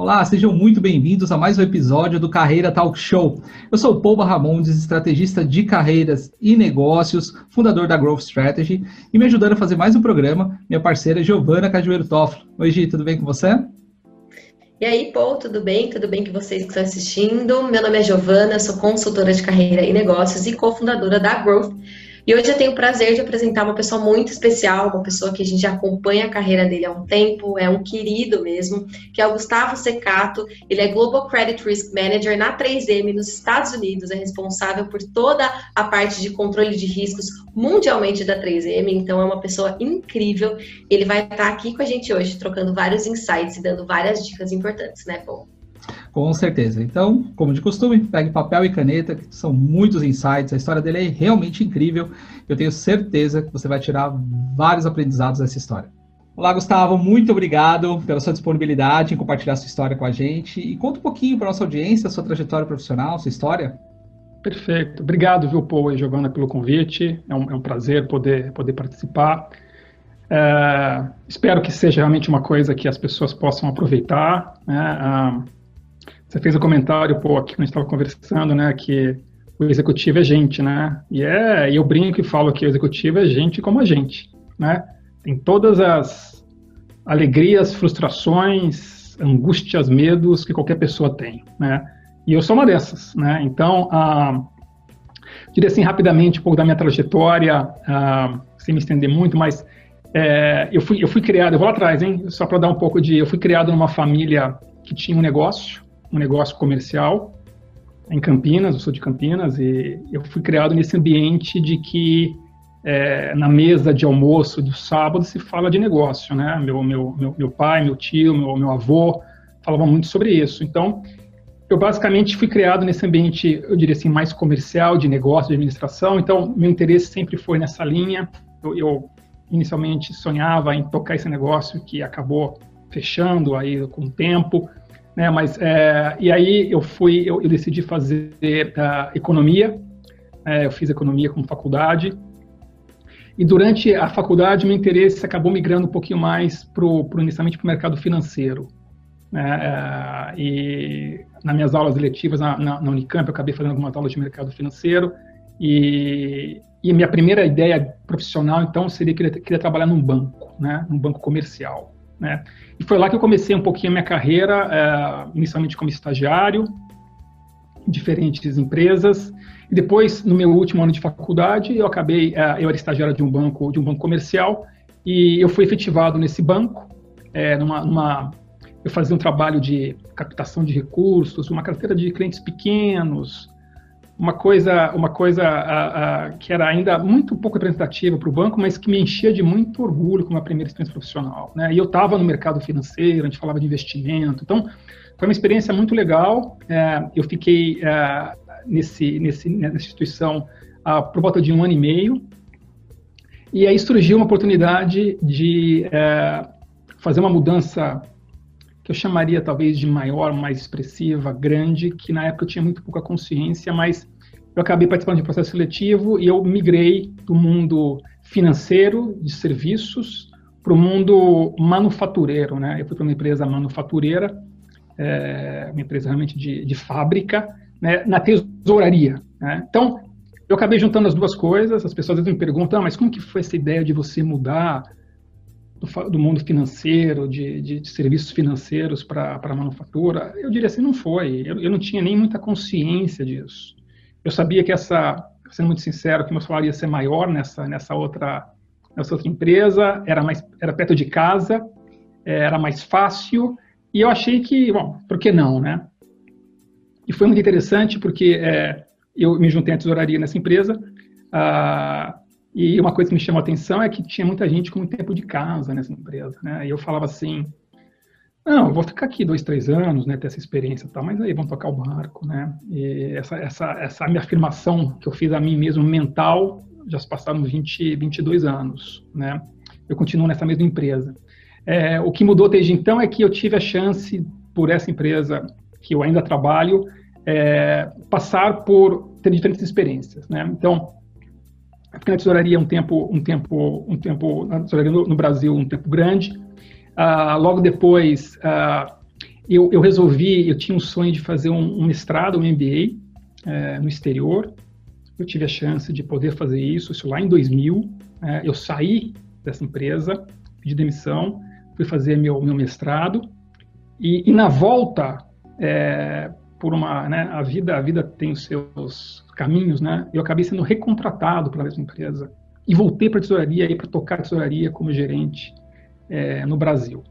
Olá, sejam muito bem-vindos a mais um episódio do Carreira Talk Show. Eu sou o Paul Barramondes, estrategista de carreiras e negócios, fundador da Growth Strategy, e me ajudando a fazer mais um programa, minha parceira Giovana Cajueiro Toffolo. Oi, Gi, tudo bem com você? E aí, Paul, tudo bem? Tudo bem com vocês que estão assistindo? Meu nome é Giovana, sou consultora de carreira e negócios e cofundadora da Growth. E hoje eu tenho o prazer de apresentar uma pessoa muito especial, uma pessoa que a gente acompanha a carreira dele há um tempo, é um querido mesmo, que é o Gustavo Secato. Ele é Global Credit Risk Manager na 3M nos Estados Unidos, é responsável por toda a parte de controle de riscos mundialmente da 3M, então é uma pessoa incrível. Ele vai estar aqui com a gente hoje, trocando vários insights e dando várias dicas importantes, né, Paul? Com certeza. Então, como de costume, pegue papel e caneta, que são muitos insights. A história dele é realmente incrível. Eu tenho certeza que você vai tirar vários aprendizados dessa história. Olá, Gustavo, muito obrigado pela sua disponibilidade em compartilhar sua história com a gente. E conta um pouquinho para nossa audiência sua trajetória profissional, sua história. Perfeito. Obrigado, viu, Paul e Giovana, pelo convite. É um, é um prazer poder, poder participar. É, espero que seja realmente uma coisa que as pessoas possam aproveitar. Né? Ah, você fez o um comentário, pô, aqui quando a gente estava conversando, né, que o executivo é gente, né? E é, eu brinco e falo que o executivo é gente como a gente, né? Tem todas as alegrias, frustrações, angústias, medos que qualquer pessoa tem, né? E eu sou uma dessas, né? Então, ah, diria assim rapidamente um pouco da minha trajetória, ah, sem me estender muito, mas é, eu, fui, eu fui criado, eu vou lá atrás, hein? Só para dar um pouco de. Eu fui criado numa família que tinha um negócio, um negócio comercial em Campinas, eu sou de Campinas, e eu fui criado nesse ambiente de que é, na mesa de almoço do sábado se fala de negócio, né? Meu, meu, meu, meu pai, meu tio, meu, meu avô falavam muito sobre isso. Então, eu basicamente fui criado nesse ambiente, eu diria assim, mais comercial, de negócio, de administração. Então, meu interesse sempre foi nessa linha. Eu, eu inicialmente sonhava em tocar esse negócio que acabou fechando aí com o tempo. Né? Mas é, e aí eu fui, eu, eu decidi fazer uh, economia. É, eu fiz economia como faculdade. E durante a faculdade, meu interesse acabou migrando um pouquinho mais pro inicialmente para o mercado financeiro. Né? É, e nas minhas aulas eletivas na, na, na, Unicamp, eu acabei fazendo algumas aulas de mercado financeiro. E, e minha primeira ideia profissional, então, seria que eu queria trabalhar num banco, né? num banco comercial. Né? E foi lá que eu comecei um pouquinho a minha carreira, é, inicialmente como estagiário, em diferentes empresas. E depois, no meu último ano de faculdade, eu acabei, é, eu era estagiário de um banco, de um banco comercial, e eu fui efetivado nesse banco, é, numa, numa, eu fazia um trabalho de captação de recursos, uma carteira de clientes pequenos, uma coisa, uma coisa a, a, que era ainda muito pouco representativa para o banco, mas que me enchia de muito orgulho como a primeira experiência profissional. Né? E eu estava no mercado financeiro, a gente falava de investimento, então foi uma experiência muito legal. É, eu fiquei é, nesse, nesse, nessa instituição ah, por volta de um ano e meio, e aí surgiu uma oportunidade de é, fazer uma mudança que eu chamaria talvez de maior, mais expressiva, grande, que na época eu tinha muito pouca consciência, mas eu acabei participando de um processo seletivo e eu migrei do mundo financeiro, de serviços, para o mundo manufatureiro, né? Eu fui para uma empresa manufatureira, é, uma empresa realmente de, de fábrica, né? na tesouraria. Né? Então, eu acabei juntando as duas coisas. As pessoas às vezes me perguntam, ah, mas como que foi essa ideia de você mudar do, do mundo financeiro, de, de, de serviços financeiros para a manufatura? Eu diria assim, não foi. Eu, eu não tinha nem muita consciência disso. Eu sabia que essa, sendo muito sincero, que meu salário ia ser maior nessa, nessa, outra, nessa outra empresa, era, mais, era perto de casa, era mais fácil, e eu achei que, bom, por que não, né? E foi muito interessante porque é, eu me juntei à tesouraria nessa empresa, ah, e uma coisa que me chamou a atenção é que tinha muita gente com muito tempo de casa nessa empresa, né? E eu falava assim, não, vou ficar aqui dois, três anos, né, ter essa experiência e tal, mas aí vamos tocar o barco, né? E essa, essa, essa minha afirmação que eu fiz a mim mesmo mental, já se passaram 20, 22 anos, né? Eu continuo nessa mesma empresa. É, o que mudou desde então é que eu tive a chance, por essa empresa que eu ainda trabalho, é, passar por ter diferentes experiências, né? Então, fiquei na tesouraria um tempo, um tempo, um tempo na tesouraria no, no Brasil um tempo grande. Uh, logo depois, uh, eu, eu, resolvi, eu tinha um sonho de fazer um, um mestrado, um MBA é, no exterior. Eu tive a chance de poder fazer isso, isso lá em 2000. É, eu saí dessa empresa, pedi demissão, fui fazer meu, meu mestrado. E, e na volta, é, por uma, né, a vida, a vida tem os seus caminhos, né? Eu acabei sendo recontratado pela mesma empresa e voltei para a tesouraria e para tocar a tesouraria como gerente é, no Brasil.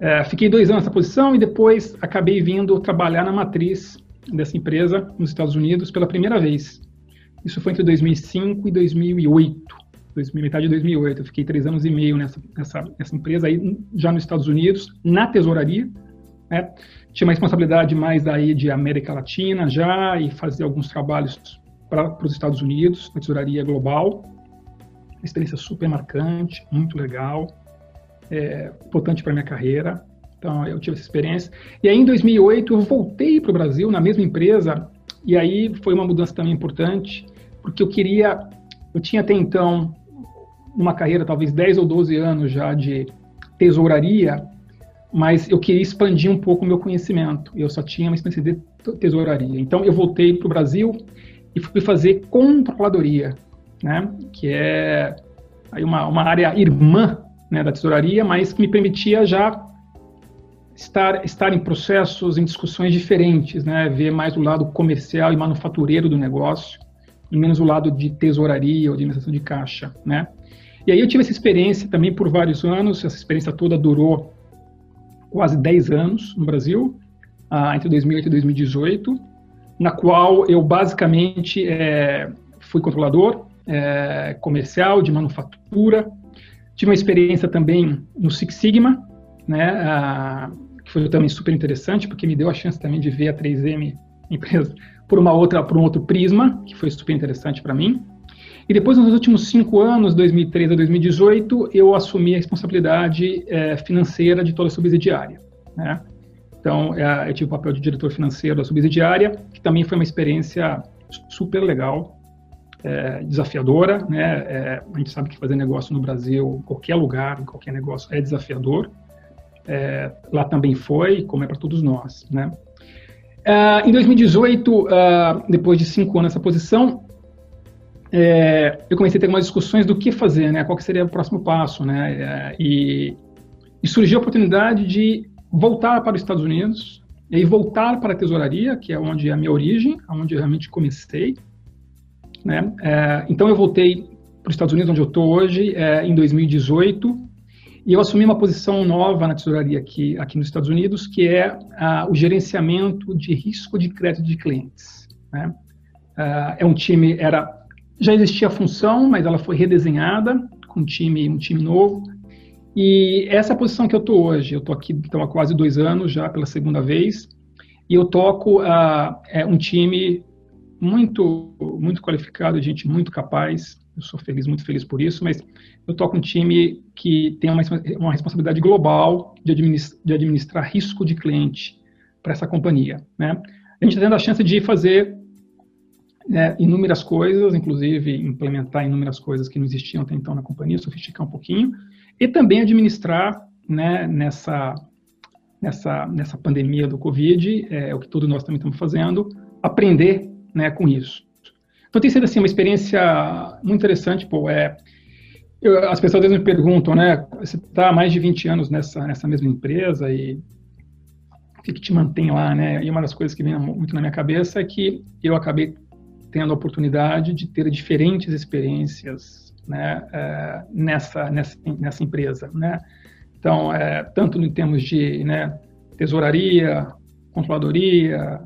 É, fiquei dois anos nessa posição e depois acabei vindo trabalhar na matriz dessa empresa nos Estados Unidos pela primeira vez. Isso foi entre 2005 e 2008, 2000, metade de 2008. Eu fiquei três anos e meio nessa, nessa, nessa empresa aí, já nos Estados Unidos, na tesouraria. Né? Tinha uma responsabilidade mais daí de América Latina já e fazer alguns trabalhos para os Estados Unidos, na tesouraria global. Uma experiência super marcante, muito legal é, importante para minha carreira. Então, eu tive essa experiência. E aí, em 2008, eu voltei para o Brasil, na mesma empresa, e aí foi uma mudança também importante, porque eu queria, eu tinha até então uma carreira, talvez 10 ou 12 anos já de tesouraria, mas eu queria expandir um pouco o meu conhecimento. Eu só tinha uma experiência de tesouraria. Então, eu voltei para o Brasil e fui fazer controladoria, né? que é aí uma, uma área irmã né, da tesouraria, mas que me permitia já estar, estar em processos, em discussões diferentes, né, ver mais o lado comercial e manufatureiro do negócio, e menos o lado de tesouraria ou de administração de caixa, né. E aí eu tive essa experiência também por vários anos, essa experiência toda durou quase 10 anos no Brasil, ah, entre 2008 e 2018, na qual eu basicamente é, fui controlador é, comercial de manufatura, Tive uma experiência também no Six Sigma, né, que foi também super interessante, porque me deu a chance também de ver a 3M empresa por uma outra, por um outro prisma, que foi super interessante para mim. E depois, nos últimos cinco anos, 2013 a 2018, eu assumi a responsabilidade é, financeira de toda a subsidiária. Né? Então, é, eu tive o papel de diretor financeiro da subsidiária, que também foi uma experiência super legal, é, desafiadora, né? A gente sabe que fazer negócio no Brasil, em qualquer lugar, em qualquer negócio, é desafiador. Lá também foi, como é para todos nós, né? Em 2018, é, depois de cinco anos nessa posição, é, eu comecei a ter algumas discussões do que fazer, né? Qual seria o próximo passo, né? E, e surgiu a oportunidade de voltar para os Estados Unidos e voltar para a tesouraria, que é onde é a minha origem, onde eu realmente comecei, né? É, então eu voltei para os Estados Unidos, onde eu estou hoje, é, em 2018, e eu assumi uma posição nova na tesouraria aqui, aqui nos Estados Unidos, que é o gerenciamento de risco de crédito de clientes. Né? É, é um time, era já existia a função, mas ela foi redesenhada com um time, um time novo. E essa é a posição que eu estou hoje. Eu estou aqui então, há quase dois anos já pela segunda vez. E eu toco uh, é, um time muito, muito qualificado, gente muito capaz. Eu sou feliz, muito feliz por isso, mas eu toco um time que tem uma, uma responsabilidade global de, administrar, de administrar risco de cliente para essa companhia. Né? A gente está tendo a chance de fazer né, inúmeras coisas, inclusive implementar inúmeras coisas que não existiam até então na companhia, sofisticar um pouquinho, e também administrar né, nessa, nessa, nessa pandemia do Covid, é, o que todos nós também estamos fazendo, aprender né, com isso. Então tem sido assim uma experiência muito interessante, pô, é eu, as pessoas às vezes me perguntam, né, você está há mais de 20 anos nessa nessa mesma empresa e o que, que te mantém lá, né? E uma das coisas que vem muito na minha cabeça é que eu acabei tendo a oportunidade de ter diferentes experiências, né, é, nessa nessa nessa empresa, né? Então, é, tanto em termos de né, tesouraria, controladoria,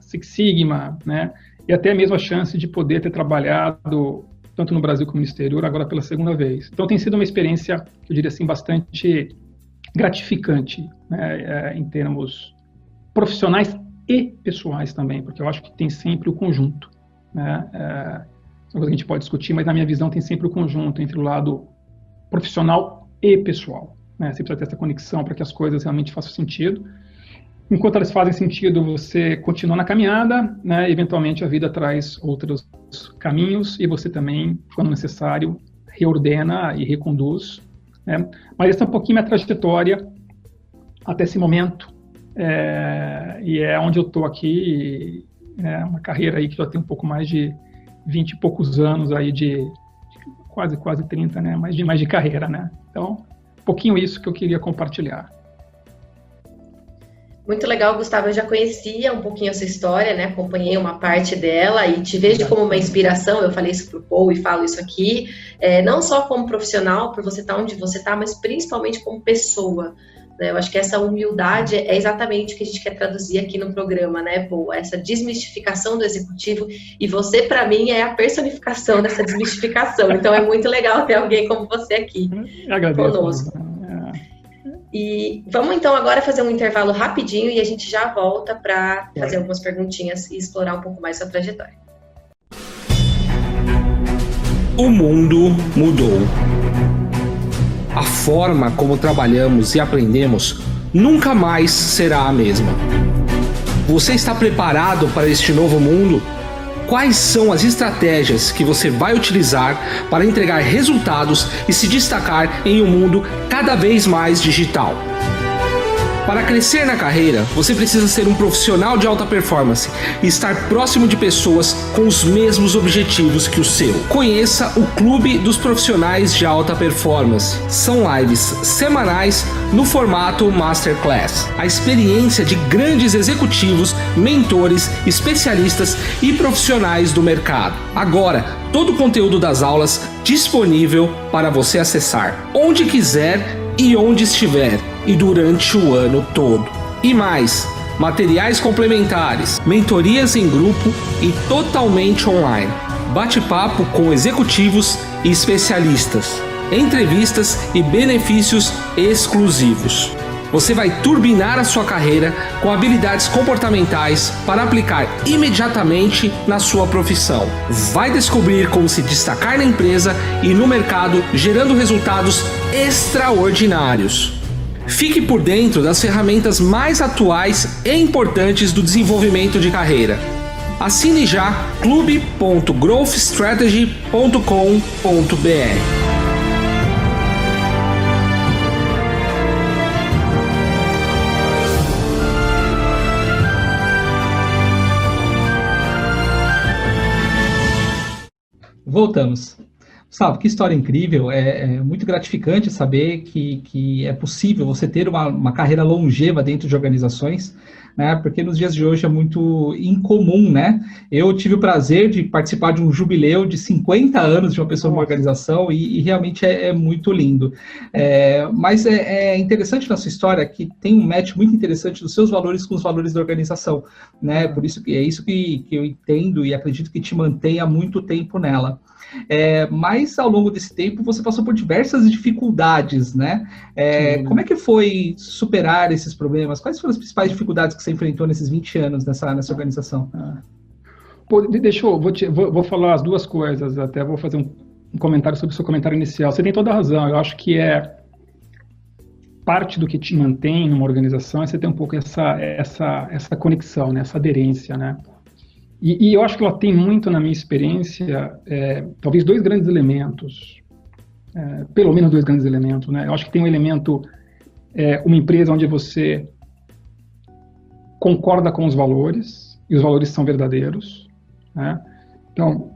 Six Sigma, né? e até mesmo a chance de poder ter trabalhado tanto no Brasil como no exterior, agora pela segunda vez. Então tem sido uma experiência, eu diria assim, bastante gratificante né, é, em termos profissionais e pessoais também, porque eu acho que tem sempre o conjunto. Né, é, uma coisa que a gente pode discutir, mas na minha visão tem sempre o conjunto entre o lado profissional e pessoal. Né, você precisa ter essa conexão para que as coisas realmente façam sentido. Enquanto elas fazem sentido, você continua na caminhada, né? Eventualmente a vida traz outros caminhos e você também, quando necessário, reordena e reconduz. Né? Mas essa é um pouquinho minha trajetória até esse momento. É, e é onde eu estou aqui. É uma carreira aí que já tem um pouco mais de 20 e poucos anos aí de quase quase 30, né? Mais de mais de carreira, né? Então, um pouquinho isso que eu queria compartilhar. Muito legal, Gustavo. Eu já conhecia um pouquinho essa história, né? Acompanhei uma parte dela e te vejo como uma inspiração. Eu falei isso pro Paul e falo isso aqui. É, não só como profissional, por você estar onde você está, mas principalmente como pessoa. Né? Eu acho que essa humildade é exatamente o que a gente quer traduzir aqui no programa, né, Paul? Essa desmistificação do executivo. E você, para mim, é a personificação dessa desmistificação. Então é muito legal ter alguém como você aqui agradeço. conosco. E vamos então agora fazer um intervalo rapidinho e a gente já volta para fazer algumas perguntinhas e explorar um pouco mais sua trajetória. O mundo mudou. A forma como trabalhamos e aprendemos nunca mais será a mesma. Você está preparado para este novo mundo? Quais são as estratégias que você vai utilizar para entregar resultados e se destacar em um mundo cada vez mais digital? Para crescer na carreira, você precisa ser um profissional de alta performance e estar próximo de pessoas com os mesmos objetivos que o seu. Conheça o Clube dos Profissionais de Alta Performance. São lives semanais no formato Masterclass. A experiência de grandes executivos, mentores, especialistas e profissionais do mercado. Agora, todo o conteúdo das aulas disponível para você acessar onde quiser e onde estiver e durante o ano todo. E mais, materiais complementares, mentorias em grupo e totalmente online. Bate-papo com executivos e especialistas, entrevistas e benefícios exclusivos. Você vai turbinar a sua carreira com habilidades comportamentais para aplicar imediatamente na sua profissão. Vai descobrir como se destacar na empresa e no mercado, gerando resultados extraordinários. Fique por dentro das ferramentas mais atuais e importantes do desenvolvimento de carreira. Assine já clube.growthstrategy.com.br. Voltamos. Gustavo, que história incrível. É, é, muito gratificante saber que, que é possível você ter uma, uma carreira longeva dentro de organizações né? Porque nos dias de hoje é muito incomum, né? Eu tive o prazer de participar de um jubileu de 50 anos de uma pessoa numa organização e, e realmente é, é, muito lindo. É, mas é, é, interessante na sua história que tem um match muito interessante dos seus valores com os valores da organização, né? Por isso que é isso que, que eu entendo e acredito que te mantém há muito tempo nela. É, mas ao longo desse tempo você passou por diversas dificuldades, né? É, como é que foi superar esses problemas? Quais foram as principais dificuldades que você enfrentou nesses 20 anos nessa, nessa organização? Ah. Pô, deixa eu, vou, te, vou, vou, falar as duas coisas, até vou fazer um, um comentário sobre o seu comentário inicial. Você tem toda a razão, eu acho que é parte do que te mantém numa organização é você ter um pouco essa, essa, essa conexão, né, essa aderência, né? E, e, eu acho que ela tem muito, na minha experiência, é, talvez dois grandes elementos, é, pelo menos dois grandes elementos, né? Eu acho que tem um elemento, é, uma empresa onde você concorda com os valores, e os valores são verdadeiros, né? Então,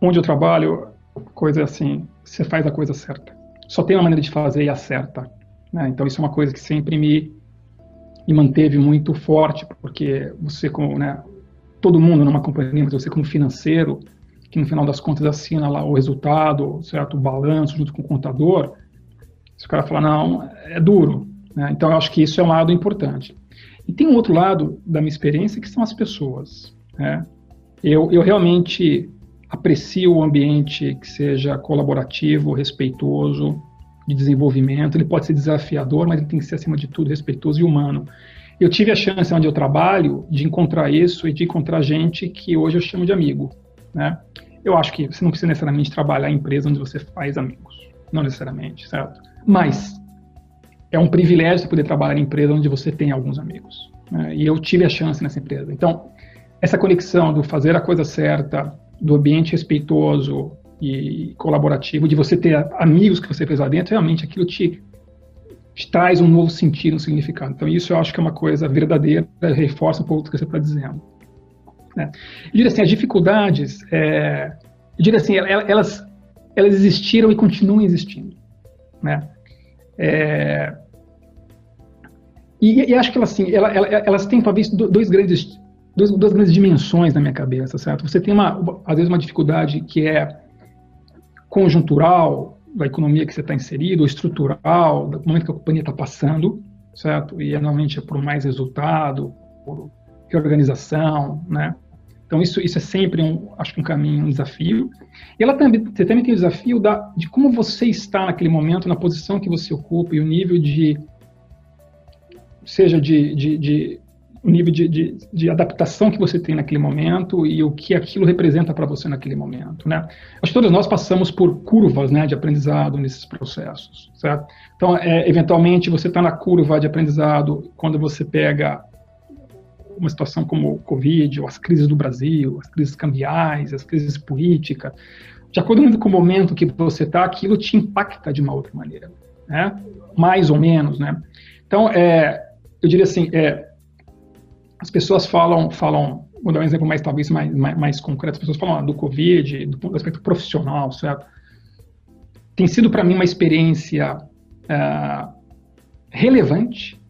onde eu trabalho, coisa é assim, você faz a coisa certa. Só tem uma maneira de fazer e acerta. Né? Então, isso é uma coisa que sempre me, me manteve muito forte, porque você, como, né, todo mundo numa companhia, mas você como financeiro, que no final das contas assina lá o resultado, certo, o balanço junto com o contador, se o cara falar, não, é duro. Né? Então, eu acho que isso é um lado importante. E tem um outro lado da minha experiência que são as pessoas. Né? Eu, eu realmente aprecio o ambiente que seja colaborativo, respeitoso, de desenvolvimento. Ele pode ser desafiador, mas ele tem que ser, acima de tudo, respeitoso e humano. Eu tive a chance, onde eu trabalho, de encontrar isso e de encontrar gente que hoje eu chamo de amigo. Né? Eu acho que você não precisa necessariamente trabalhar em empresa onde você faz amigos. Não necessariamente, certo? Mas é um privilégio poder trabalhar em empresa onde você tem alguns amigos. Né? E eu tive a chance nessa empresa. Então, essa conexão do fazer a coisa certa, do ambiente respeitoso e colaborativo, de você ter amigos que você fez lá dentro, realmente aquilo te te traz um novo sentido, um significado. Então, isso eu acho que é uma coisa verdadeira, reforça um pouco o que você está dizendo. Né? Eu diria assim, as dificuldades, é, eu diria assim, elas, elas existiram e continuam existindo. Né? É, e, e, acho que elas, assim, elas, elas têm talvez dois grandes, dois, duas grandes dimensões na minha cabeça, certo? Você tem uma, às vezes uma dificuldade que é conjuntural da economia que você está inserido, estrutural, do momento que a companhia está passando, certo? E normalmente é por mais resultado, por reorganização, né? Então isso, isso é sempre um, acho que um caminho, um desafio. E ela também, você também tem o desafio da, de como você está naquele momento, na posição que você ocupa e o nível de, seja de, de, de o nível de, de, de, adaptação que você tem naquele momento e o que aquilo representa para você naquele momento, né? Acho que todos nós passamos por curvas, né, de aprendizado nesses processos, certo? Então, é, eventualmente, você está na curva de aprendizado quando você pega uma situação como o Covid, ou as crises do Brasil, as crises cambiais, as crises políticas, de acordo com o momento que você está, aquilo te impacta de uma outra maneira, né? Mais ou menos, né? Então, é, eu diria assim, é, as pessoas falam, falam, vou dar um exemplo mais talvez mais, mais, mais concreto, as pessoas falam ah, do Covid, do, do aspecto profissional, certo? Tem sido para mim uma experiência é, relevante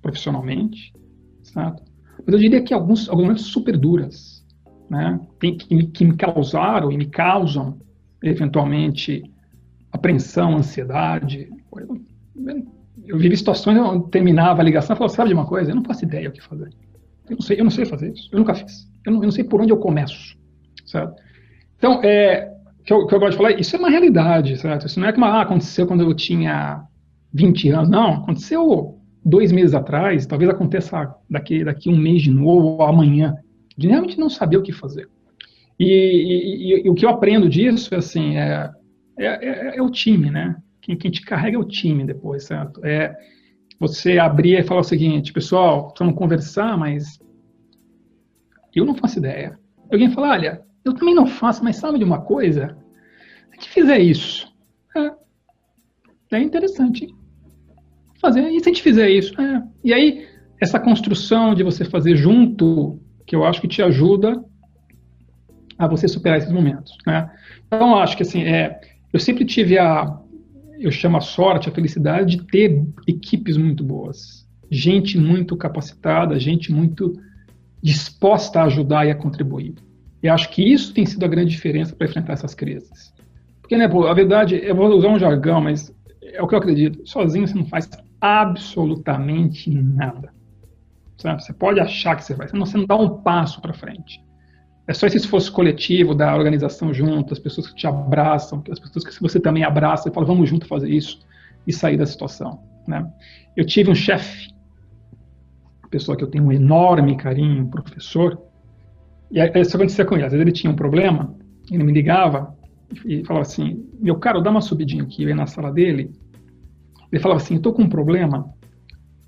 profissionalmente, certo? Mas eu diria que alguns, alguns momentos super duras, né? Tem, que, me, que me causaram e me causam, eventualmente, apreensão, ansiedade. Eu, eu vivi situações onde terminava a ligação e falava, sabe de uma coisa? Eu não faço ideia o que fazer. Eu não sei, eu não sei fazer isso. Eu nunca fiz. Eu não, eu não sei por onde eu começo, certo? Então, é, que eu, que eu gosto de falar, isso é uma realidade, certo? Isso não é que ah, aconteceu quando eu tinha 20 anos. Não, aconteceu dois meses atrás, talvez aconteça daqui, daqui um mês de novo, ou amanhã, de realmente não saber o que fazer. E, e, e, o que eu aprendo disso, assim, é, é, é, é o time, né? Quem, quem, te carrega é o time depois, certo? É você abrir e falar o seguinte, pessoal, vamos conversar, mas eu não faço ideia. Alguém fala, olha, eu também não faço, mas sabe de uma coisa? A gente fizer isso, é, é interessante fazer. E se a gente fizer isso? É. E aí, essa construção de você fazer junto, que eu acho que te ajuda a você superar esses momentos. Né? Então, acho que assim, é, eu sempre tive a, eu chamo a sorte, a felicidade de ter equipes muito boas, gente muito capacitada, gente muito disposta a ajudar e a contribuir. E acho que isso tem sido a grande diferença para enfrentar essas crises. Porque, né, a verdade, eu vou usar um jargão, mas é o que eu acredito. Sozinho você não faz absolutamente nada. Você pode achar que você vai, você não dá um passo para frente. É só esse esforço coletivo da organização junto, as pessoas que te abraçam, as pessoas que você também abraça e fala, vamos junto fazer isso e sair da situação. Né? Eu tive um chefe, pessoa que eu tenho um enorme carinho, um professor, e isso acontecia com ele. Às vezes ele tinha um problema, ele me ligava e falava assim, meu caro, dá uma subidinha aqui, eu ia na sala dele, ele falava assim: estou com um problema,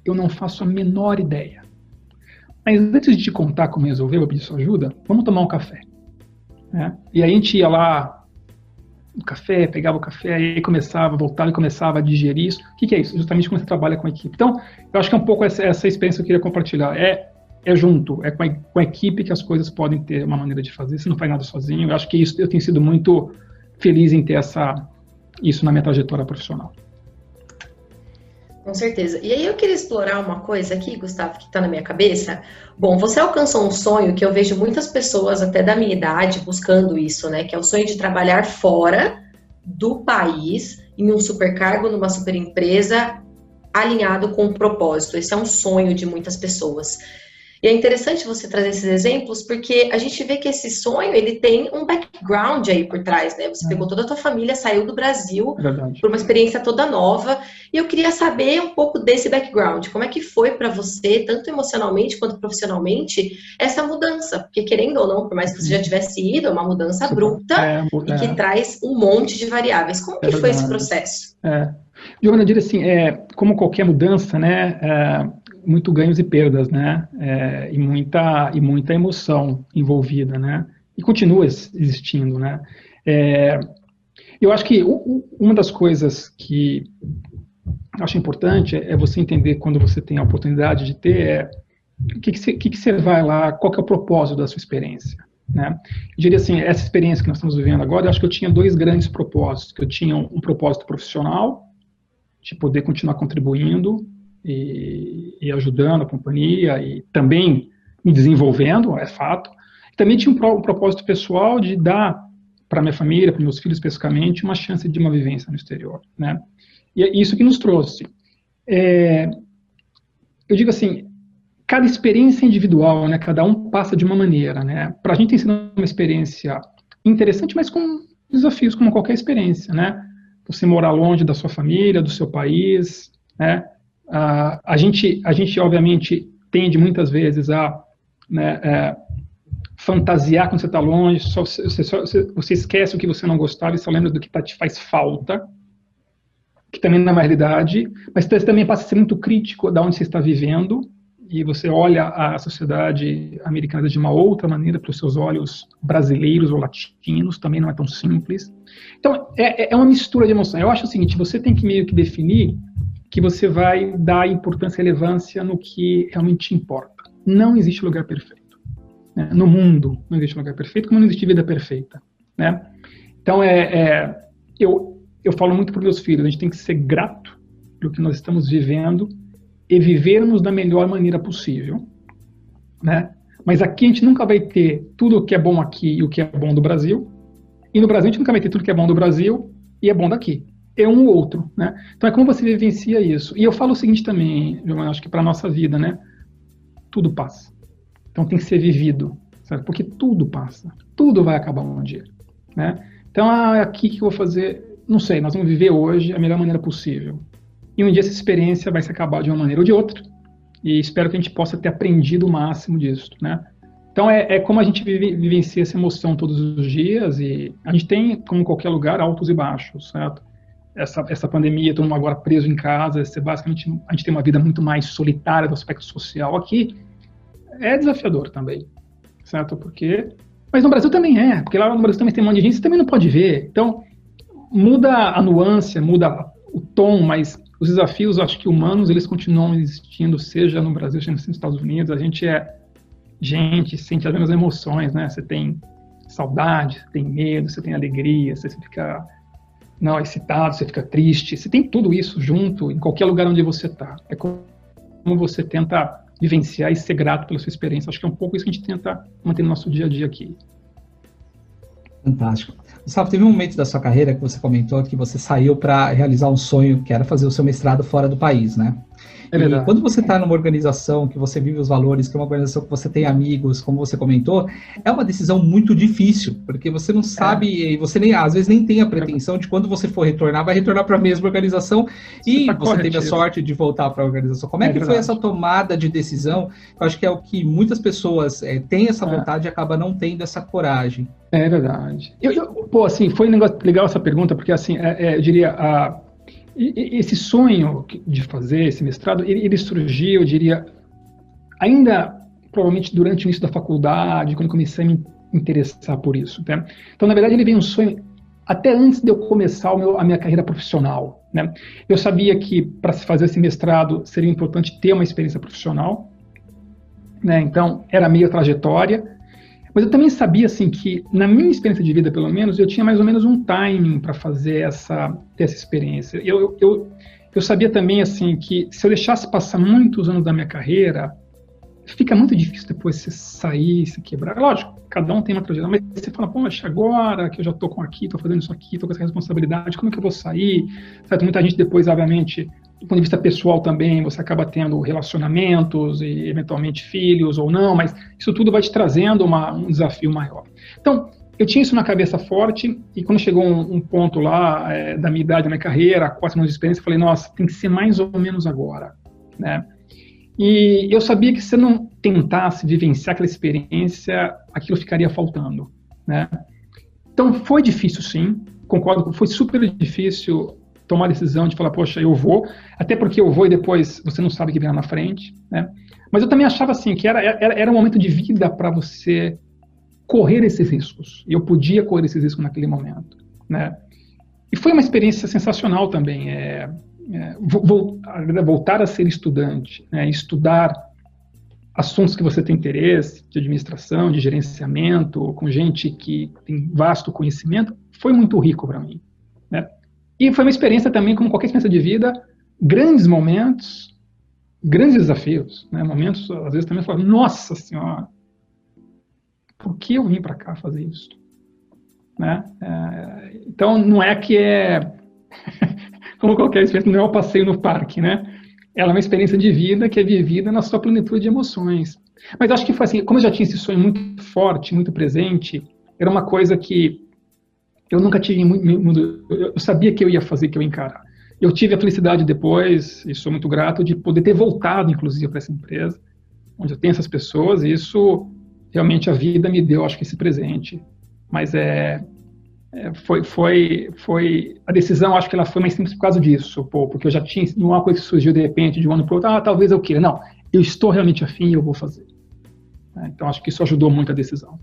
eu não faço a menor ideia. Mas antes de te contar como resolver, eu pedir sua ajuda, vamos tomar um café. Né? E aí a gente ia lá no café, pegava o café, aí começava, voltava e começava a digerir isso. O que, que, é isso? Justamente quando você trabalha com a equipe. Então, eu acho que é um pouco essa, essa experiência que eu queria compartilhar. É, é junto, é com a, com a, equipe que as coisas podem ter uma maneira de fazer. Você não faz nada sozinho. Eu acho que isso eu tenho sido muito feliz em ter essa, isso na minha trajetória profissional. Com certeza. E aí eu queria explorar uma coisa aqui, Gustavo, que está na minha cabeça. Bom, você alcançou um sonho que eu vejo muitas pessoas, até da minha idade, buscando isso, né? Que é o sonho de trabalhar fora do país, em um supercargo, numa superempresa, alinhado com um propósito. Esse é um sonho de muitas pessoas. E é interessante você trazer esses exemplos, porque a gente vê que esse sonho, ele tem um background aí por trás, né? Você é. pegou toda a tua família, saiu do Brasil Verdade. por uma experiência toda nova, e eu queria saber um pouco desse background. Como é que foi para você, tanto emocionalmente quanto profissionalmente, essa mudança? Porque querendo ou não, por mais que você já uhum. tivesse ido, é uma mudança abrupta é, é. e que traz um monte de variáveis. Como é que foi esse processo? É. Giovana, diria assim, é, como qualquer mudança, né, é, muito ganhos e perdas, né? É, e, muita, e muita emoção envolvida, né? E continua existindo, né? É, eu acho que uma das coisas que acho importante é, você entender quando você tem a oportunidade de ter é, o que, que, você, que, que você vai lá, qual que é o propósito da sua experiência. Né? Eu diria assim, essa experiência que nós estamos vivendo agora, eu acho que eu tinha dois grandes propósitos, que eu tinha um propósito profissional, de poder continuar contribuindo e, e, ajudando a companhia e também me desenvolvendo, é fato. Também tinha um, um propósito pessoal de dar para minha família, para meus filhos especificamente, uma chance de uma vivência no exterior, né? E é isso que nos trouxe. É, eu digo assim, cada experiência individual, né? Cada um passa de uma maneira, né? Para a gente tem sido uma experiência interessante, mas com desafios como qualquer experiência, né? Você morar longe da sua família, do seu país, né? Ah, a gente, a gente obviamente tende muitas vezes a né, é, fantasiar quando você está longe, só, você, só, você esquece o que você não gostava e só lembra do que tá, te faz falta, que também não é uma realidade, mas você também passa a ser muito crítico da onde você está vivendo, e você olha a sociedade americana de uma outra maneira, para os seus olhos brasileiros ou latinos, também não é tão simples. Então, é, é uma mistura de emoções. Eu acho o seguinte, você tem que meio que definir que você vai dar importância e relevância no que realmente importa. Não existe lugar perfeito. Né? No mundo não existe lugar perfeito, como não existe vida perfeita. Né? Então, é, é eu, eu falo muito para meus filhos, a gente tem que ser grato pelo que nós estamos vivendo e vivermos da melhor maneira possível, né? Mas aqui a gente nunca vai ter tudo o que é bom aqui e o que é bom do Brasil, e no Brasil a gente nunca vai ter tudo que é bom do Brasil e é bom daqui. É um ou outro, né? Então é como você vivencia isso. E eu falo o seguinte também, eu acho que para nossa vida, né? Tudo passa. Então tem que ser vivido, certo? Porque tudo passa. Tudo vai acabar um dia, né? Então, ah, aqui que eu vou fazer, não sei, nós vamos viver hoje a melhor maneira possível. E um dia essa experiência vai se acabar de uma maneira ou de outra. E espero que a gente possa ter aprendido o máximo disso, né? Então é, é como a gente vive, vivencia essa emoção todos os dias e a gente tem, como em qualquer lugar, altos e baixos, certo? Essa, essa pandemia, todo mundo agora preso em casa, esse, basicamente a gente tem uma vida muito mais solitária do aspecto social aqui, é desafiador também, certo? Porque, mas no Brasil também é, porque lá no Brasil também tem um monte de gente, você também não pode ver. Então muda a nuance, muda o tom, mas os desafios, acho que humanos, eles continuam existindo, seja no Brasil, seja nos Estados Unidos. A gente é gente, sente as mesmas emoções, né? Você tem saudade, você tem medo, você tem alegria, você fica não excitado, você fica triste, você tem tudo isso junto em qualquer lugar onde você está. É como você tenta vivenciar e ser grato pela sua experiência. Acho que é um pouco isso que a gente tenta manter no nosso dia a dia aqui. Fantástico. Gustavo, teve um momento da sua carreira que você comentou que você saiu para realizar um sonho que era fazer o seu mestrado fora do país, né? É quando você está numa organização que você vive os valores, que é uma organização que você tem amigos, como você comentou, é uma decisão muito difícil, porque você não sabe, é. e você nem, às vezes nem tem a pretensão de quando você for retornar, vai retornar para a mesma organização e tá você teve a sorte de voltar para a organização. Como é, é que verdade. foi essa tomada de decisão? Eu acho que é o que muitas pessoas é, têm essa é. vontade e acaba não tendo essa coragem. É verdade. Eu, eu, pô, assim, foi legal essa pergunta, porque assim, é, é, eu diria, a esse sonho de fazer esse mestrado, ele, ele surgiu, eu diria, ainda provavelmente durante o início da faculdade, quando comecei a me interessar por isso. Né? Então, na verdade, ele veio um sonho até antes de eu começar meu, a minha carreira profissional. Né? Eu sabia que para se fazer esse mestrado seria importante ter uma experiência profissional. Né? Então, era minha trajetória. Mas eu também sabia assim que na minha experiência de vida, pelo menos, eu tinha mais ou menos um timing para fazer essa essa experiência. Eu, eu eu sabia também assim que se eu deixasse passar muitos anos da minha carreira, fica muito difícil depois você sair, se quebrar. Lógico, cada um tem uma trajetória, mas você fala, poxa, agora que eu já estou com aqui, estou fazendo isso aqui, estou com essa responsabilidade, como é que eu vou sair? Certo? Muita gente depois, obviamente, do ponto de vista pessoal também, você acaba tendo relacionamentos e eventualmente filhos ou não, mas isso tudo vai te trazendo uma, um desafio maior. Então, eu tinha isso na cabeça forte e quando chegou um, um ponto lá é, da minha idade, da minha carreira, quatro anos de experiência, eu falei, nossa, tem que ser mais ou menos agora, né? E eu sabia que se eu não tentasse vivenciar aquela experiência, aquilo ficaria faltando, né? Então foi difícil, sim. Concordo, foi super difícil tomar a decisão de falar, poxa, eu vou, até porque eu vou e depois você não sabe o que vem lá na frente, né? Mas eu também achava assim que era, era, era um momento de vida para você correr esses riscos. E eu podia correr esses riscos naquele momento, né? E foi uma experiência sensacional também. É, é, voltar a ser estudante, né, estudar assuntos que você tem interesse, de administração, de gerenciamento, com gente que tem vasto conhecimento, foi muito rico para mim. Né? E foi uma experiência também, como qualquer experiência de vida, grandes momentos, grandes desafios, né? momentos, às vezes também falo, nossa senhora, por que eu vim para cá fazer isso? Né? É, então, não é que é, como qualquer experiência, não é um passeio no parque, né? Ela é uma experiência de vida que é vivida na sua plenitude de emoções. Mas acho que foi assim, como eu já tinha esse sonho muito forte, muito presente, era uma coisa que eu nunca tive muito, eu sabia que eu ia fazer, que eu ia encarar. Eu tive a felicidade depois, e sou muito grato, de poder ter voltado, inclusive, para essa empresa, onde eu tenho essas pessoas, e isso realmente a vida me deu, acho que esse presente. Mas é, foi, foi, foi a decisão, acho que ela foi mais simples por causa disso, pô, porque eu já tinha, não é uma coisa que surgiu de repente, de um ano para o outro, ah, talvez eu queira. Não, eu estou realmente afim e eu vou fazer. É, então, acho que isso ajudou muito a decisão.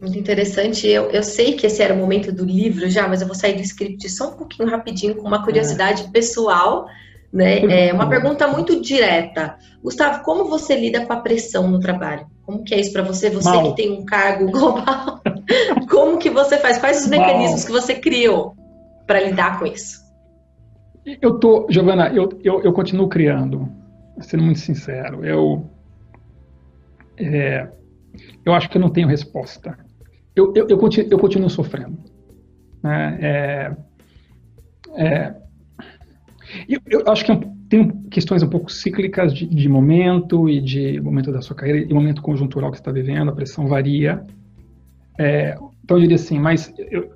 Muito interessante. Eu, eu sei que esse era o momento do livro já, mas eu vou sair do script só um pouquinho rapidinho com uma curiosidade é. pessoal, né? É uma pergunta muito direta. Gustavo, como você lida com a pressão no trabalho? Como que é isso para você? Você Mal. que tem um cargo global, como que você faz? Quais os mecanismos que você criou para lidar com isso? Eu tô, Giovana, eu, eu, eu, continuo criando, sendo muito sincero. Eu, é, eu acho que eu não tenho resposta. Eu, eu, eu, continuo, eu continuo sofrendo. Né? É, é, eu, eu acho que é tem questões um pouco cíclicas de, de, momento e de momento da sua carreira e momento conjuntural que você está vivendo, a pressão varia. É, então eu diria assim, mas eu,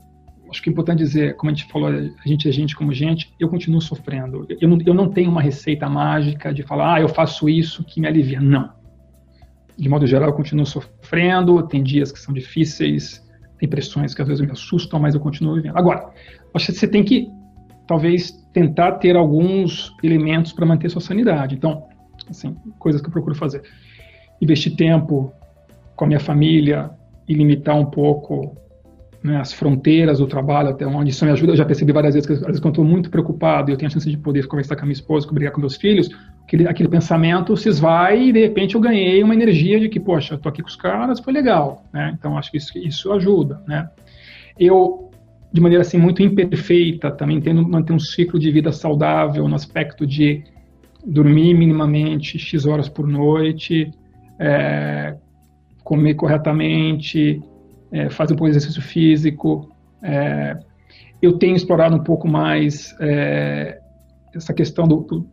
acho que é importante dizer, como a gente falou, a gente é gente como gente, eu continuo sofrendo. Eu não, eu não tenho uma receita mágica de falar, ah, eu faço isso que me alivia. Não. De modo geral, eu continuo sofrendo, tem dias que são difíceis, tem pressões que às vezes me assustam, mas eu continuo vivendo. Agora, acho que você tem que talvez tentar ter alguns elementos para manter sua sanidade. Então, assim, coisas que eu procuro fazer. Investir tempo com a minha família e limitar um pouco né, as fronteiras do trabalho até onde isso me ajuda. Eu já percebi várias vezes que às vezes quando estou muito preocupado e eu tenho a chance de poder conversar com a minha esposa, brigar com meus filhos, aquele, aquele pensamento se esvai e de repente eu ganhei uma energia de que, poxa, estou aqui com os caras, foi legal, né? Então acho que isso, isso ajuda, né? Eu de maneira assim muito imperfeita, também tendo manter um ciclo de vida saudável no aspecto de dormir minimamente x horas por noite, é, comer corretamente, é, fazer um pouco de exercício físico. É, eu tenho explorado um pouco mais é, essa questão do, do,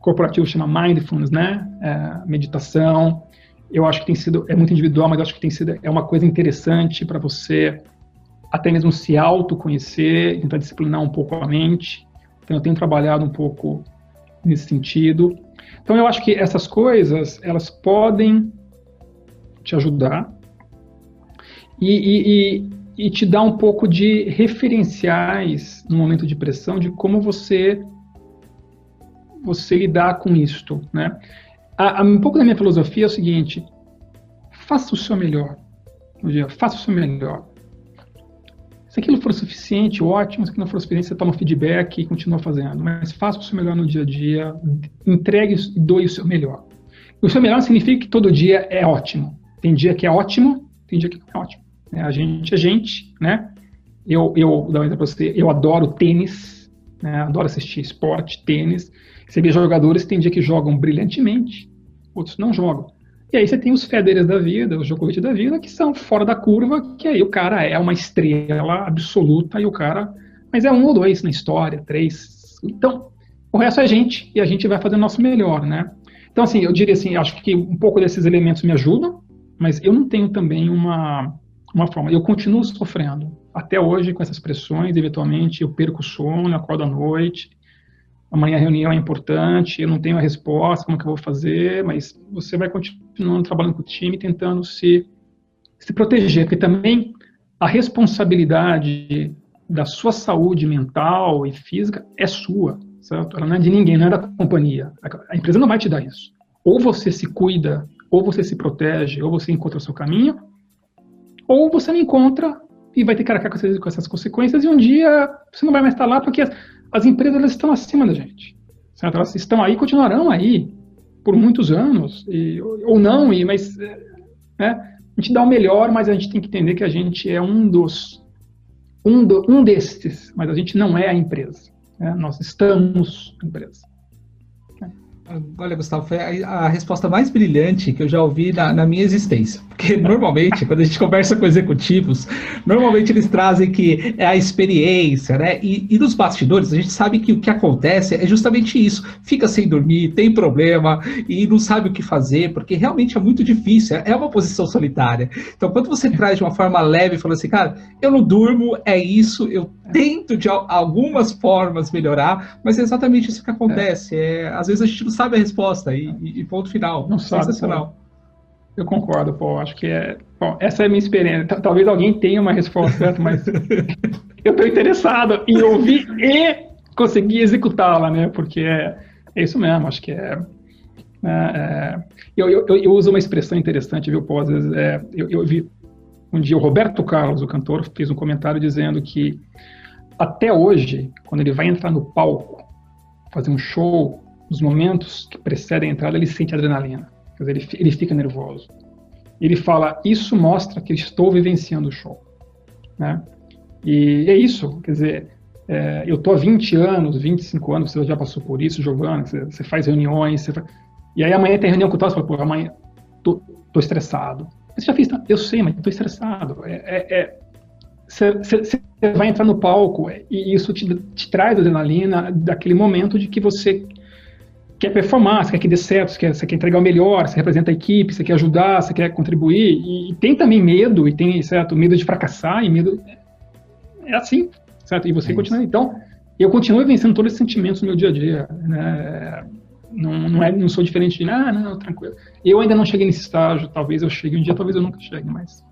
corporativo chama mindfulness, né? É, meditação. Eu acho que tem sido é muito individual, mas acho que tem sido é uma coisa interessante para você até mesmo se autoconhecer, tentar disciplinar um pouco a mente. Então, eu tenho trabalhado um pouco nesse sentido. Então, eu acho que essas coisas, elas podem te ajudar e, e, e, e te dar um pouco de referenciais no momento de pressão de como você você lidar com isto, né? A, a, um pouco da minha filosofia é o seguinte: faça o seu melhor dia, faça o seu melhor. Se aquilo for suficiente, ótimo. Se aquilo não for suficiente, você toma feedback e continua fazendo. Mas faça o seu melhor no dia a dia, entregue e doe o seu melhor. O seu melhor significa que todo dia é ótimo. Tem dia que é ótimo, tem dia que não é ótimo. É, a gente é gente, né? Eu, eu, dar um exemplo para você, eu adoro tênis, né? adoro assistir esporte, tênis. Você vê jogadores tem dia que jogam brilhantemente, outros não jogam. E aí você tem os Federers da vida, os Djokovic da vida, que são fora da curva, que aí o cara é uma estrela absoluta e o cara. Mas é um ou dois na história, três. Então, o resto é gente e a gente vai fazer o nosso melhor, né? Então, assim, eu diria assim, acho que um pouco desses elementos me ajudam, mas eu não tenho também uma, uma forma. Eu continuo sofrendo. Até hoje, com essas pressões, eventualmente eu perco o sono, acordo à noite, amanhã a reunião é importante, eu não tenho a resposta, como que eu vou fazer, mas você vai continuando trabalhando com o time, tentando se, se proteger, porque também a responsabilidade da sua saúde mental e física é sua, certo? Ela não é de ninguém, não é da companhia. A empresa não vai te dar isso. Ou você se cuida, ou você se protege, ou você encontra o seu caminho, ou você não encontra e vai ter que arcar com essas, consequências, e um dia você não vai mais estar lá porque as, as empresas elas estão acima da gente. Certo? Elas estão aí, continuarão aí por muitos anos, e, ou não, e, mas né, a gente dá o melhor, mas a gente tem que entender que a gente é um dos um, do, um destes, mas a gente não é a empresa. Né? Nós estamos empresa. Olha, Gustavo, foi a, a, resposta mais brilhante que eu já ouvi na, na, minha existência. Porque normalmente, quando a gente conversa com executivos, normalmente eles trazem que é a experiência, né? E, e nos bastidores, a gente sabe que o que acontece é justamente isso. Fica sem dormir, tem problema e não sabe o que fazer, porque realmente é muito difícil, é uma posição solitária. Então, quando você traz de uma forma leve e fala assim, cara, eu não durmo, é isso, eu tento de algumas formas melhorar, mas é exatamente isso que acontece. É. é às vezes a gente não sabe a resposta e, e ponto final. Não Sensacional. Sabe, eu concordo, Paul. Acho que é. Bom, essa é a minha experiência. Talvez alguém tenha uma resposta mas eu estou interessado em ouvir e conseguir executá-la, né? Porque é, é, isso mesmo. Acho que é. é, é eu, eu, eu, uso uma expressão interessante, viu, Paul? Às vezes, é, eu, eu vi um dia o Roberto Carlos, o cantor, fez um comentário dizendo que até hoje, quando ele vai entrar no palco, fazer um show, nos momentos que precedem a entrada, ele sente adrenalina. Quer dizer, ele, ele fica nervoso. Ele fala, isso mostra que estou vivenciando o show. Né? E é isso, quer dizer, é, eu estou há 20 anos, 25 anos, você já passou por isso, Giovanna, você, você faz reuniões, você faz... e aí amanhã tem reunião com o tal, você fala, pô, amanhã tô, tô estressado. Você já fez, eu sei, mas estou estressado. É, é, é você vai entrar no palco e isso te, te, traz adrenalina daquele momento de que você quer performar, você quer que dê certo, você quer, você quer entregar o melhor, você representa a equipe, você quer ajudar, você quer contribuir, e, e tem também medo, e tem, certo, medo de fracassar, e medo... É assim, certo? E você é continua... Então, eu continuo vencendo todos esses sentimentos no meu dia a dia, né? Não, não, é, não sou diferente de, ah, não, tranquilo. Eu ainda não cheguei nesse estágio, talvez eu chegue um dia, talvez eu nunca chegue, mas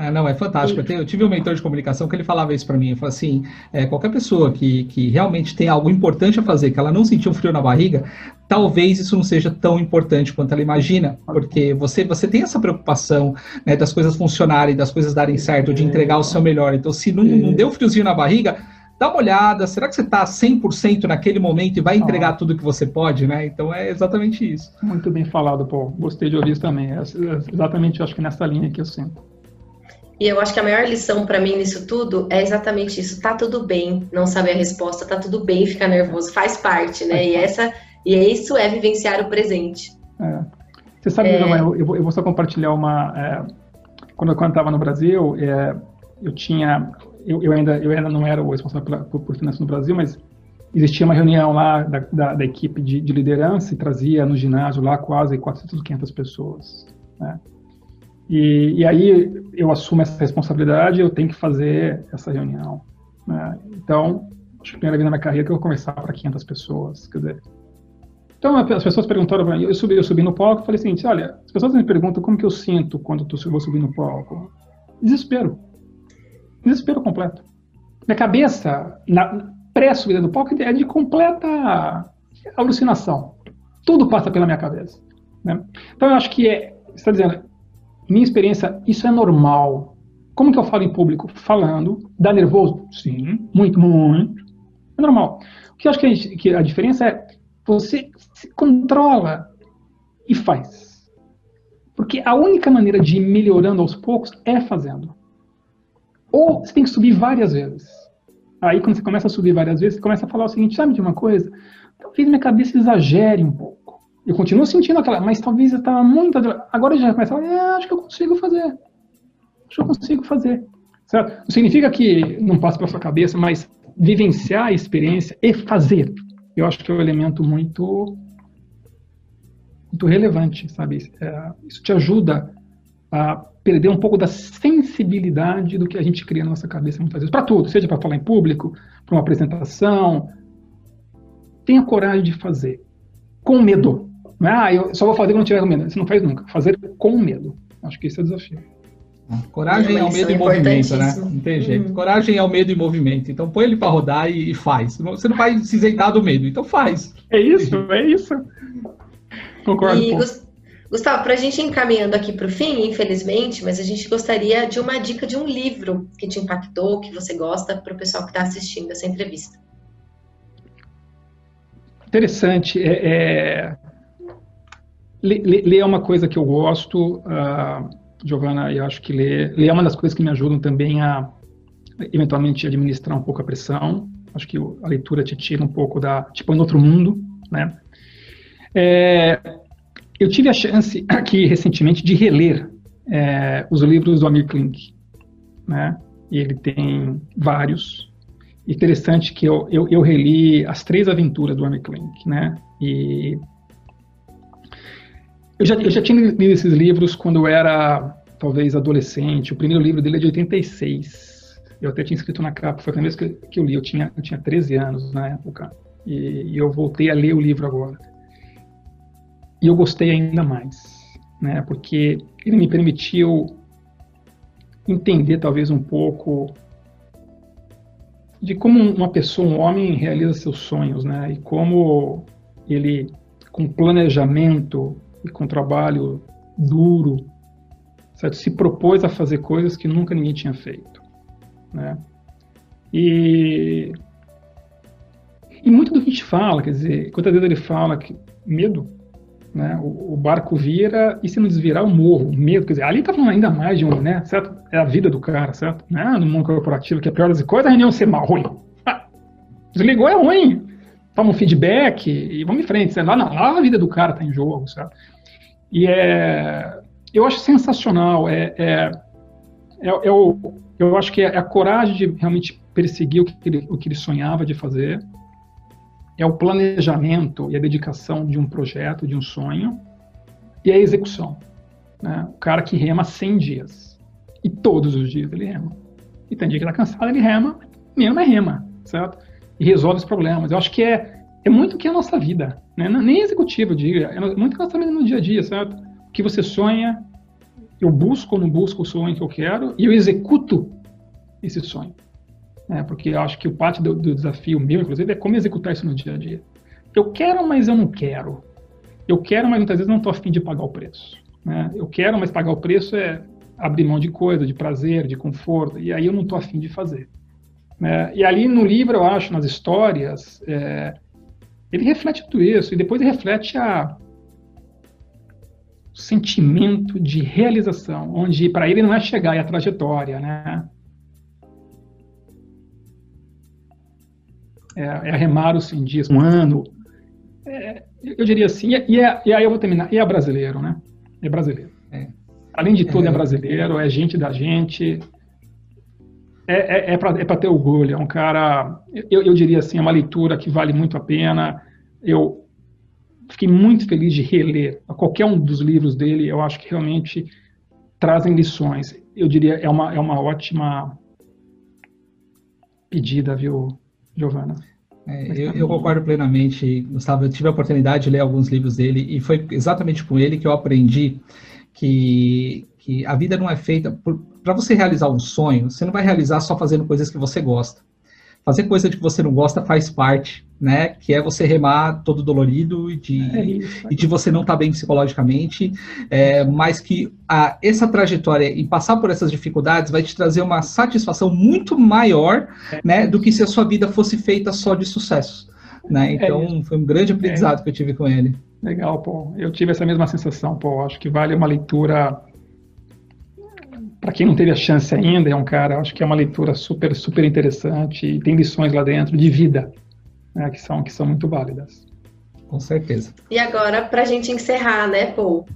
ah, não, é fantástico. Eu, tive um mentor de comunicação que ele falava isso para mim. Ele falou assim: é, qualquer pessoa que, que realmente tem algo importante a fazer, que ela não sentiu frio na barriga, talvez isso não seja tão importante quanto ela imagina, porque você, você tem essa preocupação né, das coisas funcionarem, das coisas darem certo, de entregar o seu melhor. Então, se não, não deu friozinho na barriga, dá uma olhada, será que você está 100% naquele momento e vai entregar ah. tudo que você pode, né? Então é exatamente isso. Muito bem falado, Paul. Gostei de ouvir isso também. É exatamente, acho que nessa linha que eu sinto. E eu acho que a maior lição para mim nisso tudo é exatamente isso. Tá tudo bem, não saber a resposta, tá tudo bem ficar nervoso, faz parte, né? E essa e isso é vivenciar o presente. É. Você sabe, é... eu, eu, vou só compartilhar uma. É, quando eu estava no Brasil, é, eu tinha, eu, eu, ainda eu ainda não era o responsável pela, por, por finanças no Brasil, mas existia uma reunião lá da, da, da equipe de, de, liderança e trazia no ginásio lá quase 400, 500 pessoas. Né? E, e, aí eu assumo essa responsabilidade, eu tenho que fazer essa reunião. Né? Então, acho que a primeira vez na minha carreira que eu vou conversar para 500 pessoas, quer dizer. Então, as pessoas perguntaram para mim, eu subi, eu subi no palco e falei assim, olha, as pessoas me perguntam como que eu sinto quando eu vou subir no palco. Desespero. Desespero completo. Minha cabeça, na pré-subida do palco, é de completa alucinação. Tudo passa pela minha cabeça. Né? Então, eu acho que é, você está dizendo, minha experiência, isso é normal. Como que eu falo em público? Falando. Dá nervoso? Sim, muito, muito. É normal. O que eu acho que a, que a diferença é você se controla e faz. Porque a única maneira de ir melhorando aos poucos é fazendo. Ou você tem que subir várias vezes. Aí, quando você começa a subir várias vezes, você começa a falar o seguinte: sabe de uma coisa? Talvez minha cabeça exagere um pouco. Eu continuo sentindo aquela, mas talvez eu estava muito. Agora já começa a é, acho que eu consigo fazer. Acho que eu consigo fazer. Certo? Não significa que não passe pela sua cabeça, mas vivenciar a experiência e fazer. Eu acho que é um elemento muito muito relevante, sabe? É, isso te ajuda a perder um pouco da sensibilidade do que a gente cria na nossa cabeça muitas vezes. Para tudo, seja para falar em público, para uma apresentação. Tenha coragem de fazer. Com medo. Ah, eu só vou fazer quando tiver medo. Você não faz nunca. Fazer com medo. Acho que esse é o desafio. Coragem é o medo e movimento, né? Não tem jeito. Uhum. Coragem é o medo e movimento. Então põe ele para rodar e, e, faz. Você não vai se isentar do medo, então faz. É isso, é isso. Concordo. E, Gustavo, para a gente ir encaminhando aqui para o fim, infelizmente, mas a gente gostaria de uma dica de um livro que te impactou, que você gosta, para o pessoal que está assistindo essa entrevista. Interessante. É, é... Ler é uma coisa que eu gosto, uh, Giovana, eu acho que ler, é uma das coisas que me ajudam também a, eventualmente, administrar um pouco a pressão. Acho que a leitura te tira um pouco da, tipo, no outro mundo, né? É, eu tive a chance aqui recentemente de reler é, os livros do Amir Klink, né? E ele tem vários. Interessante que eu, eu, eu reli as três aventuras do Amir Klink, né? E eu já, eu já tinha lido esses livros quando eu era, talvez, adolescente. O primeiro livro dele é de 86. Eu até tinha escrito na capa, foi a primeira vez que, que eu li. Eu tinha, eu tinha 13 anos na época. E, e eu voltei a ler o livro agora. E eu gostei ainda mais, né? Porque ele me permitiu entender talvez um pouco de como uma pessoa, um homem realiza seus sonhos, né? E como ele com planejamento e com trabalho duro, certo? se propôs a fazer coisas que nunca ninguém tinha feito, né? E e muito do que a gente fala, quer dizer, quantas vezes ele fala que medo né? O, o, barco vira e se não desvirar, eu morro. Medo, quer dizer, ali tá falando ainda mais de um, né? Certo? É a vida do cara, certo? Né? No mundo corporativo, que é pior das coisas, a reunião ser mal, ruim. Ah, desligou é ruim. Toma um feedback e vamos em frente. Lá, lá a vida do cara tá em jogo, certo? E é, eu acho sensacional. É, é, é, é o, eu acho que é a coragem de realmente perseguir o que ele, o que ele sonhava de fazer é o planejamento e a dedicação de um projeto, de um sonho, e a execução. Né? O cara que rema 100 dias. E todos os dias ele rema. E tem dia que está cansado, ele rema, mesmo é rema, certo? E resolve os problemas. Eu acho que é, é muito que é a nossa vida. Né? Nem executivo, eu digo, é muito que a nossa vida no dia a dia, certo? O que você sonha, eu busco ou não busco o sonho que eu quero, e eu executo esse sonho né? porque eu acho que o parte do, do, desafio meu, inclusive, é como executar isso no dia a dia. Eu quero, mas eu não quero. Eu quero, mas muitas vezes não estou afim de pagar o preço. Né? Eu quero, mas pagar o preço é abrir mão de coisa, de prazer, de conforto, e aí eu não estou afim de fazer. Né? E ali no livro, eu acho, nas histórias, é, ele reflete tudo isso, e depois ele reflete a, o sentimento de realização, onde para ele não é chegar, é a trajetória, né? é, é remar os 100 dias, um ano. É, eu diria assim, e, e, é, e, aí eu vou terminar, e é brasileiro, né? É brasileiro. É. Além de tudo, é, é brasileiro, é gente da gente. É, é, é para é ter orgulho, é um cara, eu, eu diria assim, é uma leitura que vale muito a pena. Eu fiquei muito feliz de reler qualquer um dos livros dele, eu acho que realmente trazem lições. Eu diria, é uma, é uma ótima pedida, viu, Giovana. É, eu, eu, concordo plenamente, Gustavo. Eu tive a oportunidade de ler alguns livros dele e foi exatamente com ele que eu aprendi que, que a vida não é feita para você realizar um sonho. Você não vai realizar só fazendo coisas que você gosta fazer coisa de que você não gosta faz parte, né? Que é você remar todo dolorido e de, é e de você não estar tá bem psicologicamente, é, mas que a, essa trajetória e passar por essas dificuldades vai te trazer uma satisfação muito maior, é. né? Do que se a sua vida fosse feita só de sucesso. Né? É então, foi um grande aprendizado é. que eu tive com ele. Legal, pô. Eu tive essa mesma sensação, pô. Acho que vale uma leitura para quem não teve a chance ainda, é um cara, acho que é uma leitura super, super interessante e tem lições lá dentro de vida, né, que, são, que são muito válidas. Com certeza. E agora, para a gente encerrar, né, Paul?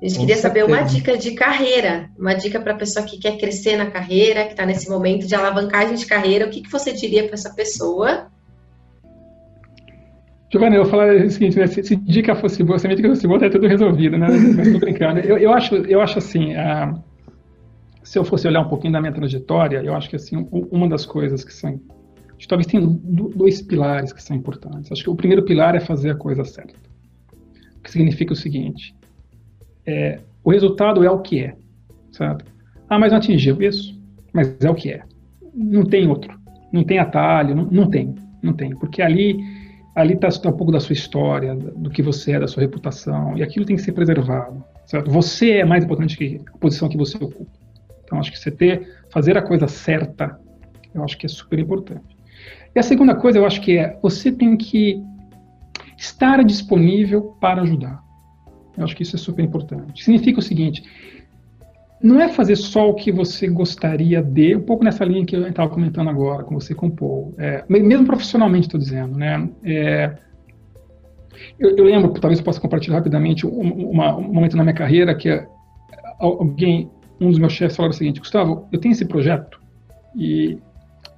A gente Com queria certeza. saber uma dica de carreira, uma dica para a pessoa que quer crescer na carreira, que está nesse momento de alavancagem de carreira. O que, que você diria para essa pessoa? Giovanni, eu vou falar o seguinte, né, se, se dica fosse boa, se a dica fosse boa, tá tudo resolvido, né? Mas tô brincando. Eu, eu, acho, eu acho assim, uh, se eu fosse olhar um pouquinho da minha trajetória, eu acho que assim uma das coisas que são talvez tenha dois pilares que são importantes. Acho que o primeiro pilar é fazer a coisa certa, o que significa o seguinte: é, o resultado é o que é, certo? Ah, mas não atingiu isso, mas é o que é. Não tem outro, não tem atalho, não, não tem, não tem, porque ali ali está tá um pouco da sua história, do que você é, da sua reputação, e aquilo tem que ser preservado. Certo? Você é mais importante que a posição que você ocupa. Então, acho que você ter, fazer a coisa certa, eu acho que é super importante. E a segunda coisa, eu acho que é, você tem que estar disponível para ajudar. Eu acho que isso é super importante. Significa o seguinte, não é fazer só o que você gostaria de, um pouco nessa linha que eu estava comentando agora com você com o Paul. É, mesmo profissionalmente, estou dizendo, né? É, eu, eu, lembro, talvez eu possa compartilhar rapidamente uma, um momento na minha carreira que alguém, um dos meus chefes falou o seguinte, Gustavo, eu tenho esse projeto e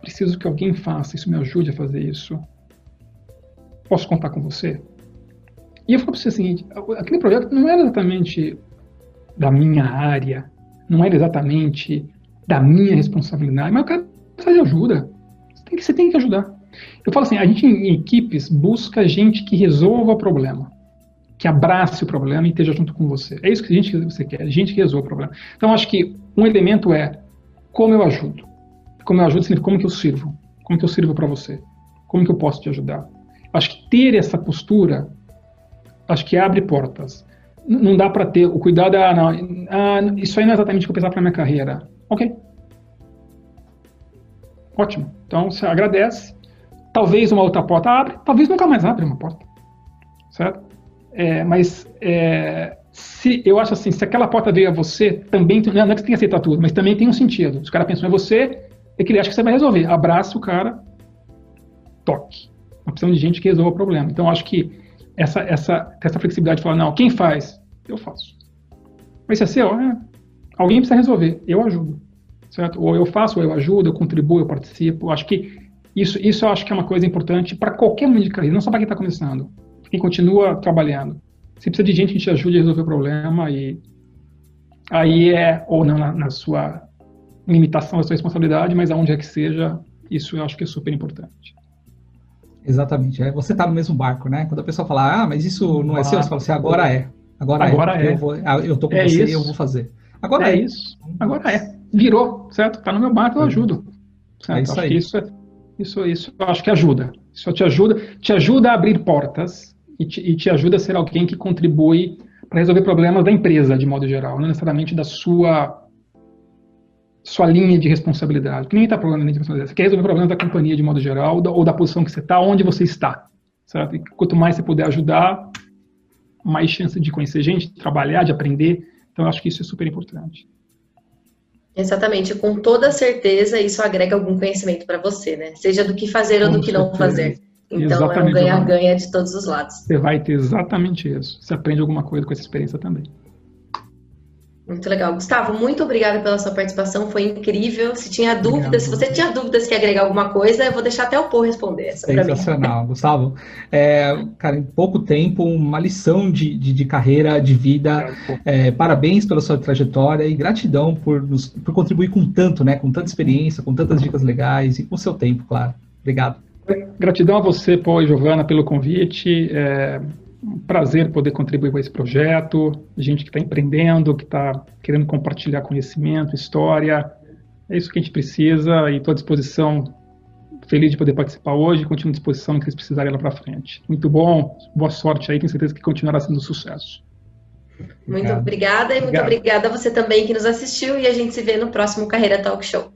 preciso que alguém faça isso, me ajude a fazer isso. Posso contar com você? E eu falo para você o seguinte, aquele projeto não era exatamente da minha área, não era exatamente da minha responsabilidade, mas o cara precisa de ajuda. Você tem que, você tem que ajudar. Eu falo assim, a gente em equipes busca gente que resolva o problema, que abrace o problema e esteja junto com você. É isso que a gente você quer, gente que resolva o problema. Então acho que um elemento é como eu ajudo. Como eu ajudo significa como que eu sirvo. Como que eu sirvo para você? Como que eu posso te ajudar? Acho que ter essa postura, acho que abre portas não dá para ter o cuidado, ah, não, ah, isso aí não é exatamente o que eu pensava para minha carreira. Ok. Ótimo. Então, você agradece. Talvez uma outra porta abre, talvez nunca mais abre uma porta. Certo? É, mas é, se eu acho assim, se aquela porta veio a você, também não é que você que aceitar tudo, mas também tem um sentido. Se o cara pensou em você, é que ele acha que você vai resolver. Abraça o cara, toque. Uma opção de gente que resolva o problema. Então, acho que essa, essa, essa flexibilidade de falar, não, quem faz? Eu faço. Mas se é seu, é, alguém precisa resolver, eu ajudo. Certo? Ou eu faço, ou eu ajudo, eu contribuo, eu participo. Acho que isso, isso acho que é uma coisa importante para qualquer mundo de carreira, não só para quem está começando, quem continua trabalhando. Você precisa de gente que te ajude a resolver o problema e aí é, ou não na, na sua limitação, da sua responsabilidade, mas aonde é que seja, isso eu acho que é super importante. Exatamente. É, você está no mesmo barco, né? Quando a pessoa fala, ah, mas isso não é seu, você fala assim, agora é. Agora, agora é. é. Eu, vou, ah, eu tô com é você e eu vou fazer. Agora é. é. isso. Agora é. Virou, certo? Está no meu barco, eu uhum. ajudo. Certo? É isso acho aí. Que isso, é, isso, isso eu acho que ajuda. Isso te ajuda, te ajuda a abrir portas e te, e te ajuda a ser alguém que contribui para resolver problemas da empresa, de modo geral, não necessariamente da sua sua linha de responsabilidade. Que ninguém está problema de responsabilidade. Você quer resolver problemas da companhia de modo geral, ou da posição que você está, onde você está. Certo? E quanto mais você puder ajudar, mais chance de conhecer gente, de trabalhar, de aprender. Então, eu acho que isso é super importante. Exatamente, com toda certeza isso agrega algum conhecimento para você, né? Seja do que fazer ou do que não fazer. Então exatamente, é um ganha-ganha de todos os lados. Você vai ter exatamente isso. Você aprende alguma coisa com essa experiência também. Muito legal. Gustavo, muito obrigada pela sua participação, foi incrível. Se tinha dúvidas, se você tinha dúvidas que agregar alguma coisa, eu vou deixar até o Paul responder essa Sensacional, Gustavo. É, cara, em pouco tempo, uma lição de, de, de carreira, de vida. É, parabéns pela sua trajetória e gratidão por, nos, por contribuir com tanto, né? Com tanta experiência, com tantas dicas legais e com o seu tempo, claro. Obrigado. Gratidão a você, Paul e Giovana, pelo convite. É um prazer poder contribuir com esse projeto, gente que está empreendendo, que está querendo compartilhar conhecimento, história. É isso que a gente precisa e estou à disposição, feliz de poder participar hoje e continuo à disposição que eles precisarem lá para frente. Muito bom, boa sorte aí, tenho certeza que continuará sendo um sucesso. Muito obrigada e muito obrigada a você também que nos assistiu e a gente se vê no próximo Carreira Talk Show.